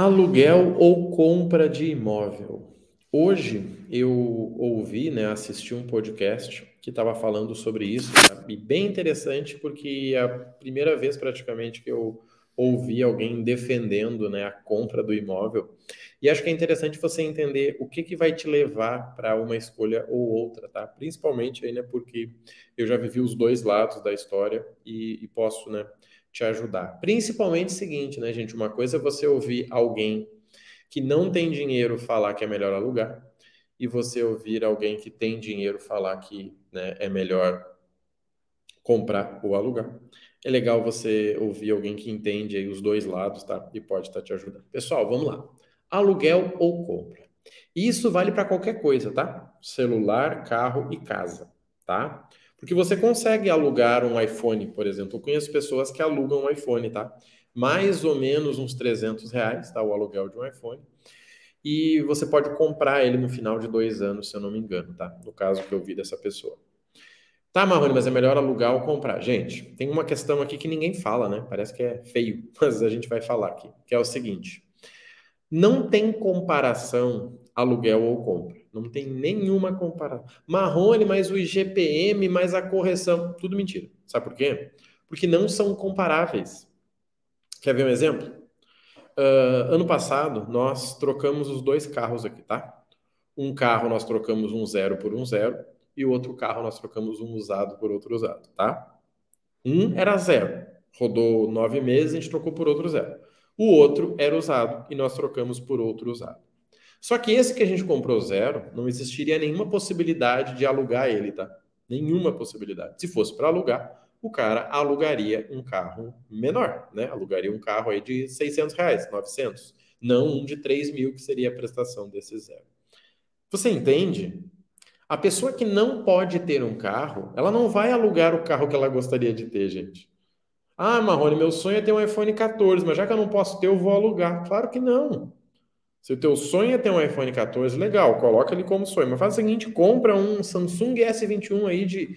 Aluguel ou compra de imóvel? Hoje eu ouvi, né, assisti um podcast que estava falando sobre isso, tá? e bem interessante porque é a primeira vez praticamente que eu ouvi alguém defendendo, né, a compra do imóvel. E acho que é interessante você entender o que, que vai te levar para uma escolha ou outra, tá? Principalmente aí, né, porque eu já vivi os dois lados da história e, e posso, né, te ajudar. Principalmente o seguinte, né, gente? Uma coisa é você ouvir alguém que não tem dinheiro falar que é melhor alugar, e você ouvir alguém que tem dinheiro falar que né, é melhor comprar ou alugar. É legal você ouvir alguém que entende aí os dois lados, tá? E pode estar tá te ajudando. Pessoal, vamos lá. Aluguel ou compra? Isso vale para qualquer coisa, tá? Celular, carro e casa, tá? Porque você consegue alugar um iPhone, por exemplo. Eu conheço pessoas que alugam um iPhone, tá? Mais ou menos uns 300 reais, tá? O aluguel de um iPhone. E você pode comprar ele no final de dois anos, se eu não me engano, tá? No caso que eu vi dessa pessoa. Tá, Marrone, mas é melhor alugar ou comprar. Gente, tem uma questão aqui que ninguém fala, né? Parece que é feio, mas a gente vai falar aqui, que é o seguinte. Não tem comparação aluguel ou compra. Não tem nenhuma comparação. Marrone, mais o IGPM, mais a correção. Tudo mentira. Sabe por quê? Porque não são comparáveis. Quer ver um exemplo? Uh, ano passado, nós trocamos os dois carros aqui, tá? Um carro nós trocamos um zero por um zero e o outro carro nós trocamos um usado por outro usado, tá? Um era zero, rodou nove meses, a gente trocou por outro zero. O outro era usado e nós trocamos por outro usado. Só que esse que a gente comprou zero, não existiria nenhuma possibilidade de alugar ele, tá? Nenhuma possibilidade. Se fosse para alugar, o cara alugaria um carro menor, né? Alugaria um carro aí de 600 reais, 900. Não um de 3 mil, que seria a prestação desse zero. Você entende? A pessoa que não pode ter um carro, ela não vai alugar o carro que ela gostaria de ter, gente. Ah, Marrone, meu sonho é ter um iPhone 14, mas já que eu não posso ter, eu vou alugar. Claro que não. Se o teu sonho é ter um iPhone 14, legal, coloca ele como sonho. Mas faz o seguinte, compra um Samsung S21 aí de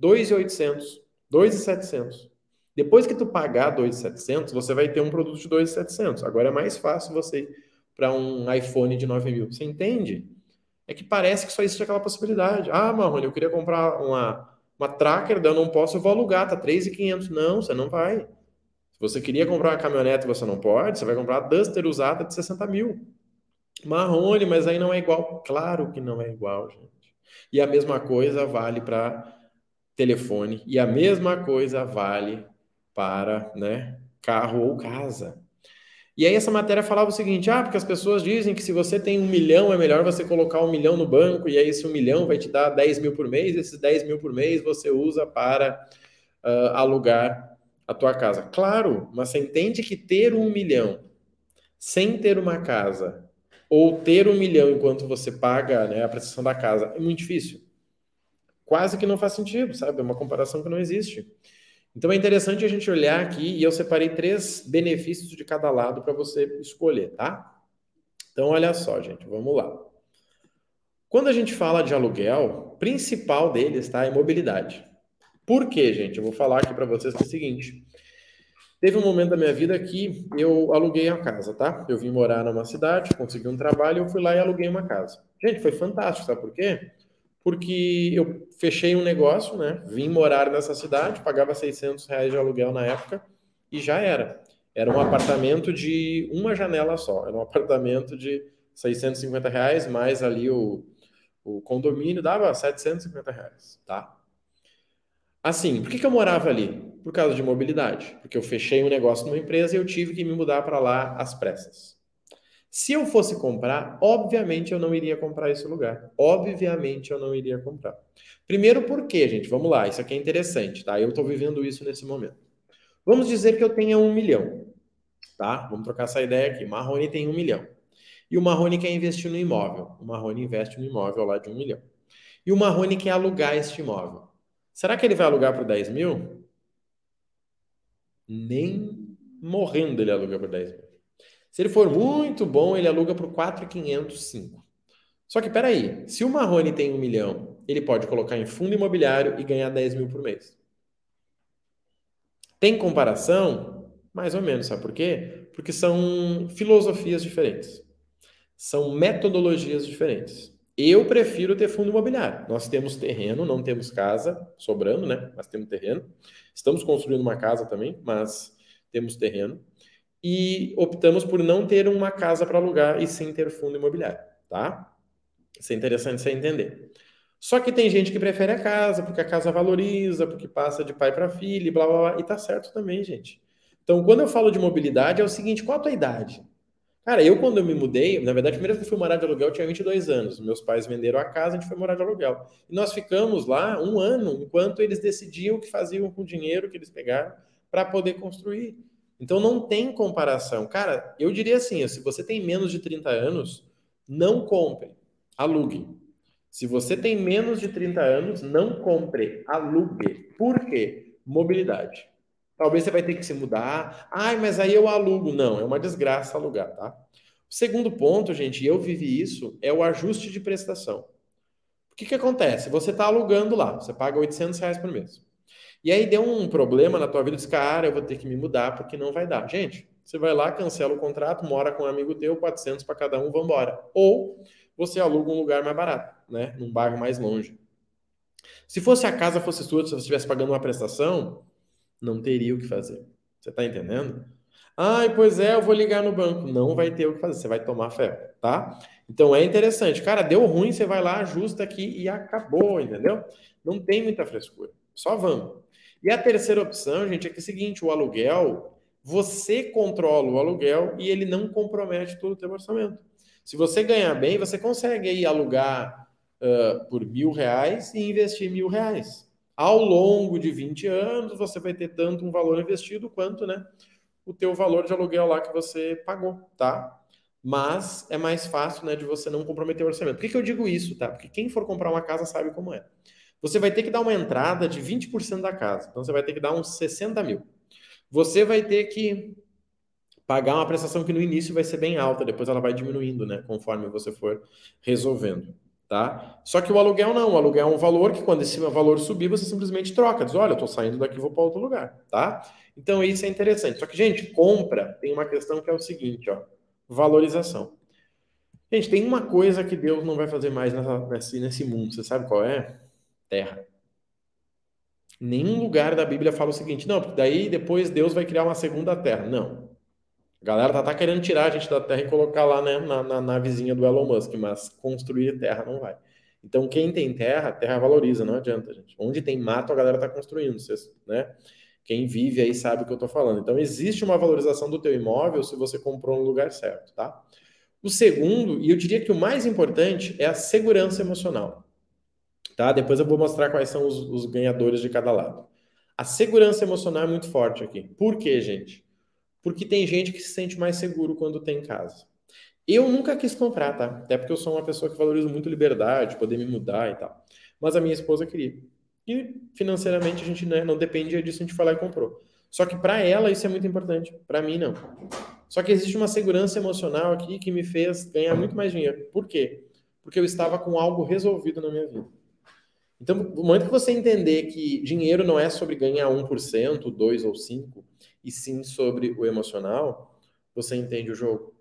2.800, 2.700. Depois que tu pagar 2.700, você vai ter um produto de 2.700. Agora é mais fácil você ir para um iPhone de 9 mil. Você entende? É que parece que só existe aquela possibilidade. Ah, Marrone, eu queria comprar uma, uma tracker, eu não posso, eu vou alugar, tá 3.500. Não, você não vai. Se você queria comprar uma caminhonete você não pode, você vai comprar a Duster usada de 60 mil. Marrone, mas aí não é igual. Claro que não é igual, gente. E a mesma coisa vale para telefone e a mesma coisa vale para, né, carro ou casa. E aí essa matéria falava o seguinte: ah, porque as pessoas dizem que se você tem um milhão é melhor você colocar um milhão no banco e aí esse um milhão vai te dar 10 mil por mês, esses 10 mil por mês você usa para uh, alugar a tua casa. Claro, mas você entende que ter um milhão sem ter uma casa ou ter um milhão enquanto você paga né, a prestação da casa é muito difícil. Quase que não faz sentido, sabe? É uma comparação que não existe. Então é interessante a gente olhar aqui e eu separei três benefícios de cada lado para você escolher, tá? Então olha só, gente, vamos lá. Quando a gente fala de aluguel, principal deles tá, é mobilidade. Por quê, gente? Eu vou falar aqui para vocês é o seguinte. Teve um momento da minha vida que eu aluguei a casa, tá? Eu vim morar numa cidade, consegui um trabalho, eu fui lá e aluguei uma casa. Gente, foi fantástico, sabe por quê? Porque eu fechei um negócio, né? Vim morar nessa cidade, pagava 600 reais de aluguel na época e já era. Era um apartamento de uma janela só. Era um apartamento de 650 reais, mais ali o, o condomínio dava 750 reais, tá? Assim, por que, que eu morava ali? Por causa de mobilidade. Porque eu fechei um negócio numa empresa e eu tive que me mudar para lá às pressas. Se eu fosse comprar, obviamente eu não iria comprar esse lugar. Obviamente eu não iria comprar. Primeiro, por quê, gente? Vamos lá, isso aqui é interessante, tá? Eu estou vivendo isso nesse momento. Vamos dizer que eu tenha um milhão, tá? Vamos trocar essa ideia aqui. Marrone tem um milhão. E o Marrone quer investir no imóvel. O Marrone investe no imóvel lá de um milhão. E o Marrone quer alugar este imóvel. Será que ele vai alugar por 10 mil? Nem morrendo ele aluga por 10 mil. Se ele for muito bom, ele aluga por 4,505. Só que peraí, se o Marrone tem um milhão, ele pode colocar em fundo imobiliário e ganhar 10 mil por mês. Tem comparação? Mais ou menos, sabe por quê? Porque são filosofias diferentes. São metodologias diferentes. Eu prefiro ter fundo imobiliário. Nós temos terreno, não temos casa sobrando, né? Mas temos terreno. Estamos construindo uma casa também, mas temos terreno. E optamos por não ter uma casa para alugar e sim ter fundo imobiliário, tá? Isso é interessante você entender. Só que tem gente que prefere a casa, porque a casa valoriza, porque passa de pai para filho, blá, blá, blá. E tá certo também, gente. Então, quando eu falo de mobilidade, é o seguinte: qual a tua idade? Cara, eu quando eu me mudei, na verdade, a primeira vez que eu fui morar de aluguel, eu tinha 22 anos. Meus pais venderam a casa, a gente foi morar de aluguel. E nós ficamos lá um ano, enquanto eles decidiam o que faziam com o dinheiro que eles pegaram para poder construir. Então não tem comparação. Cara, eu diria assim, se você tem menos de 30 anos, não compre, alugue. Se você tem menos de 30 anos, não compre, alugue. Por quê? Mobilidade. Talvez você vai ter que se mudar. Ai, mas aí eu alugo. Não, é uma desgraça alugar, tá? O segundo ponto, gente, eu vivi isso, é o ajuste de prestação. O que, que acontece? Você está alugando lá, você paga 800 reais por mês. E aí deu um problema na tua vida, diz, cara, eu vou ter que me mudar porque não vai dar. Gente, você vai lá, cancela o contrato, mora com um amigo teu, 400 para cada um, vambora. Ou você aluga um lugar mais barato, né? Num bairro mais longe. Se fosse a casa fosse sua, se você estivesse pagando uma prestação, não teria o que fazer. Você está entendendo? Ai, pois é, eu vou ligar no banco. Não vai ter o que fazer, você vai tomar fé, tá? Então é interessante. Cara, deu ruim, você vai lá, ajusta aqui e acabou, entendeu? Não tem muita frescura. Só vamos. E a terceira opção, gente, é que é o seguinte: o aluguel, você controla o aluguel e ele não compromete todo o teu orçamento. Se você ganhar bem, você consegue aí alugar uh, por mil reais e investir mil reais. Ao longo de 20 anos, você vai ter tanto um valor investido quanto, né, o teu valor de aluguel lá que você pagou, tá? Mas é mais fácil, né, de você não comprometer o orçamento. Por que, que eu digo isso, tá? Porque quem for comprar uma casa sabe como é. Você vai ter que dar uma entrada de 20% da casa. Então, você vai ter que dar uns 60 mil. Você vai ter que pagar uma prestação que no início vai ser bem alta, depois ela vai diminuindo, né, conforme você for resolvendo tá? Só que o aluguel não, o aluguel é um valor que quando esse valor subir, você simplesmente troca, diz, olha, eu estou saindo daqui, vou para outro lugar, tá? Então isso é interessante. Só que, gente, compra tem uma questão que é o seguinte, ó, valorização. Gente, tem uma coisa que Deus não vai fazer mais nessa, nesse, nesse mundo, você sabe qual é? Terra. Nenhum lugar da Bíblia fala o seguinte, não, porque daí depois Deus vai criar uma segunda terra. Não. A galera tá, tá querendo tirar a gente da Terra e colocar lá né, na, na, na vizinha do Elon Musk, mas construir terra não vai. Então, quem tem terra, terra valoriza, não adianta, gente. Onde tem mato, a galera tá construindo, vocês, né? Quem vive aí sabe o que eu tô falando. Então, existe uma valorização do teu imóvel se você comprou no lugar certo, tá? O segundo, e eu diria que o mais importante, é a segurança emocional. Tá? Depois eu vou mostrar quais são os, os ganhadores de cada lado. A segurança emocional é muito forte aqui. Por quê, gente? Porque tem gente que se sente mais seguro quando tem casa. Eu nunca quis comprar, tá? Até porque eu sou uma pessoa que valoriza muito liberdade, poder me mudar e tal. Mas a minha esposa queria. E financeiramente a gente né, não dependia disso, a gente foi lá e comprou. Só que para ela isso é muito importante, para mim não. Só que existe uma segurança emocional aqui que me fez ganhar muito mais dinheiro. Por quê? Porque eu estava com algo resolvido na minha vida. Então, no momento que você entender que dinheiro não é sobre ganhar 1%, 2% ou 5%, e sim sobre o emocional, você entende o jogo.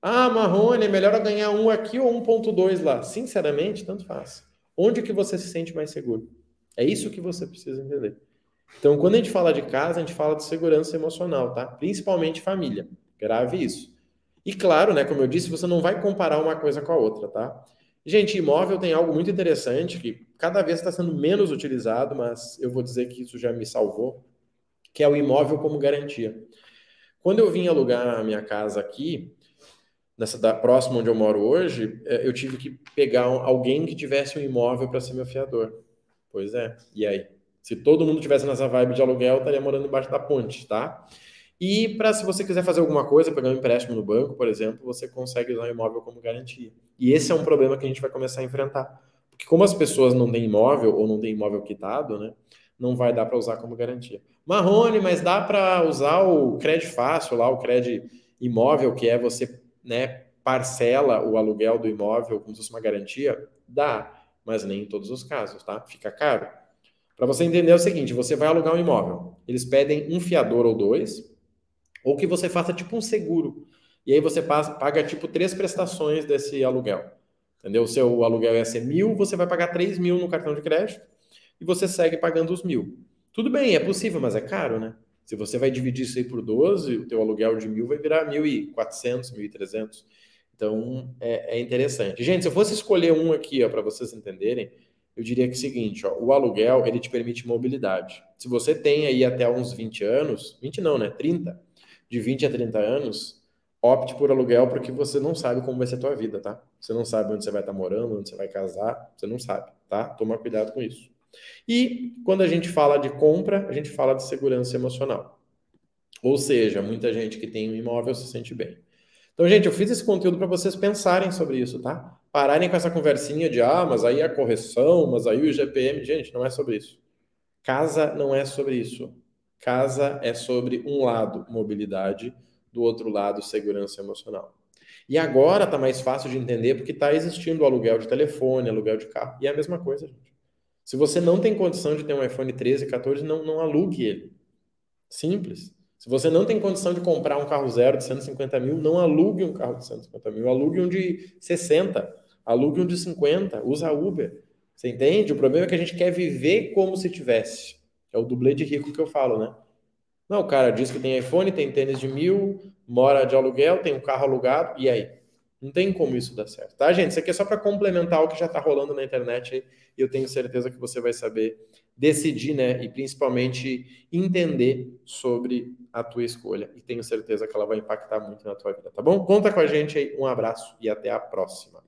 Ah, Marrone, é melhor ganhar um aqui ou 1.2 lá. Sinceramente, tanto faz. Onde que você se sente mais seguro? É isso que você precisa entender. Então, quando a gente fala de casa, a gente fala de segurança emocional, tá? Principalmente família. Grave isso. E claro, né, como eu disse, você não vai comparar uma coisa com a outra, tá? Gente, imóvel tem algo muito interessante que cada vez está sendo menos utilizado, mas eu vou dizer que isso já me salvou que é o imóvel como garantia. Quando eu vim alugar a minha casa aqui, nessa da próxima onde eu moro hoje, é, eu tive que pegar alguém que tivesse um imóvel para ser meu fiador. Pois é. E aí? Se todo mundo tivesse nessa vibe de aluguel, eu estaria morando embaixo da ponte, tá? E para se você quiser fazer alguma coisa, pegar um empréstimo no banco, por exemplo, você consegue usar o imóvel como garantia. E esse é um problema que a gente vai começar a enfrentar. Porque como as pessoas não têm imóvel ou não têm imóvel quitado, né? Não vai dar para usar como garantia. Marrone, mas dá para usar o crédito fácil lá, o crédito imóvel, que é você né, parcela o aluguel do imóvel como se fosse uma garantia? Dá, mas nem em todos os casos, tá? Fica caro. Para você entender é o seguinte, você vai alugar um imóvel, eles pedem um fiador ou dois, Ou que você faça tipo um seguro. E aí você paga tipo três prestações desse aluguel. Entendeu? O seu aluguel ia ser mil, você vai pagar três mil no cartão de crédito e você segue pagando os mil. Tudo bem, é possível, mas é caro, né? Se você vai dividir isso aí por 12, o teu aluguel de mil vai virar 1.400, 1.300. Então, é, é, interessante. Gente, se eu fosse escolher um aqui, para vocês entenderem, eu diria que é o seguinte, ó, o aluguel, ele te permite mobilidade. Se você tem aí até uns 20 anos, 20 não, né? 30, de 20 a 30 anos, opte por aluguel porque você não sabe como vai ser a tua vida, tá? Você não sabe onde você vai estar morando, onde você vai casar, você não sabe, tá? Toma cuidado com isso. E quando a gente fala de compra, a gente fala de segurança emocional. Ou seja, muita gente que tem um imóvel se sente bem. Então, gente, eu fiz esse conteúdo para vocês pensarem sobre isso, tá? Pararem com essa conversinha de, ah, mas aí a correção, mas aí o GPM. Gente, não é sobre isso. Casa não é sobre isso. Casa é sobre um lado, mobilidade, do outro lado, segurança emocional. E agora tá mais fácil de entender porque está existindo o aluguel de telefone, aluguel de carro. E é a mesma coisa, gente. Se você não tem condição de ter um iPhone 13, 14, não, não alugue ele. Simples. Se você não tem condição de comprar um carro zero de 150 mil, não alugue um carro de 150 mil. Alugue um de 60, alugue um de 50, usa Uber. Você entende? O problema é que a gente quer viver como se tivesse. É o dublê de rico que eu falo, né? Não, o cara diz que tem iPhone, tem tênis de mil, mora de aluguel, tem um carro alugado, e aí? Não tem como isso dar certo, tá, gente? Isso aqui é só para complementar o que já está rolando na internet e eu tenho certeza que você vai saber decidir, né? E principalmente entender sobre a tua escolha. E tenho certeza que ela vai impactar muito na tua vida, tá bom? Conta com a gente aí, um abraço e até a próxima.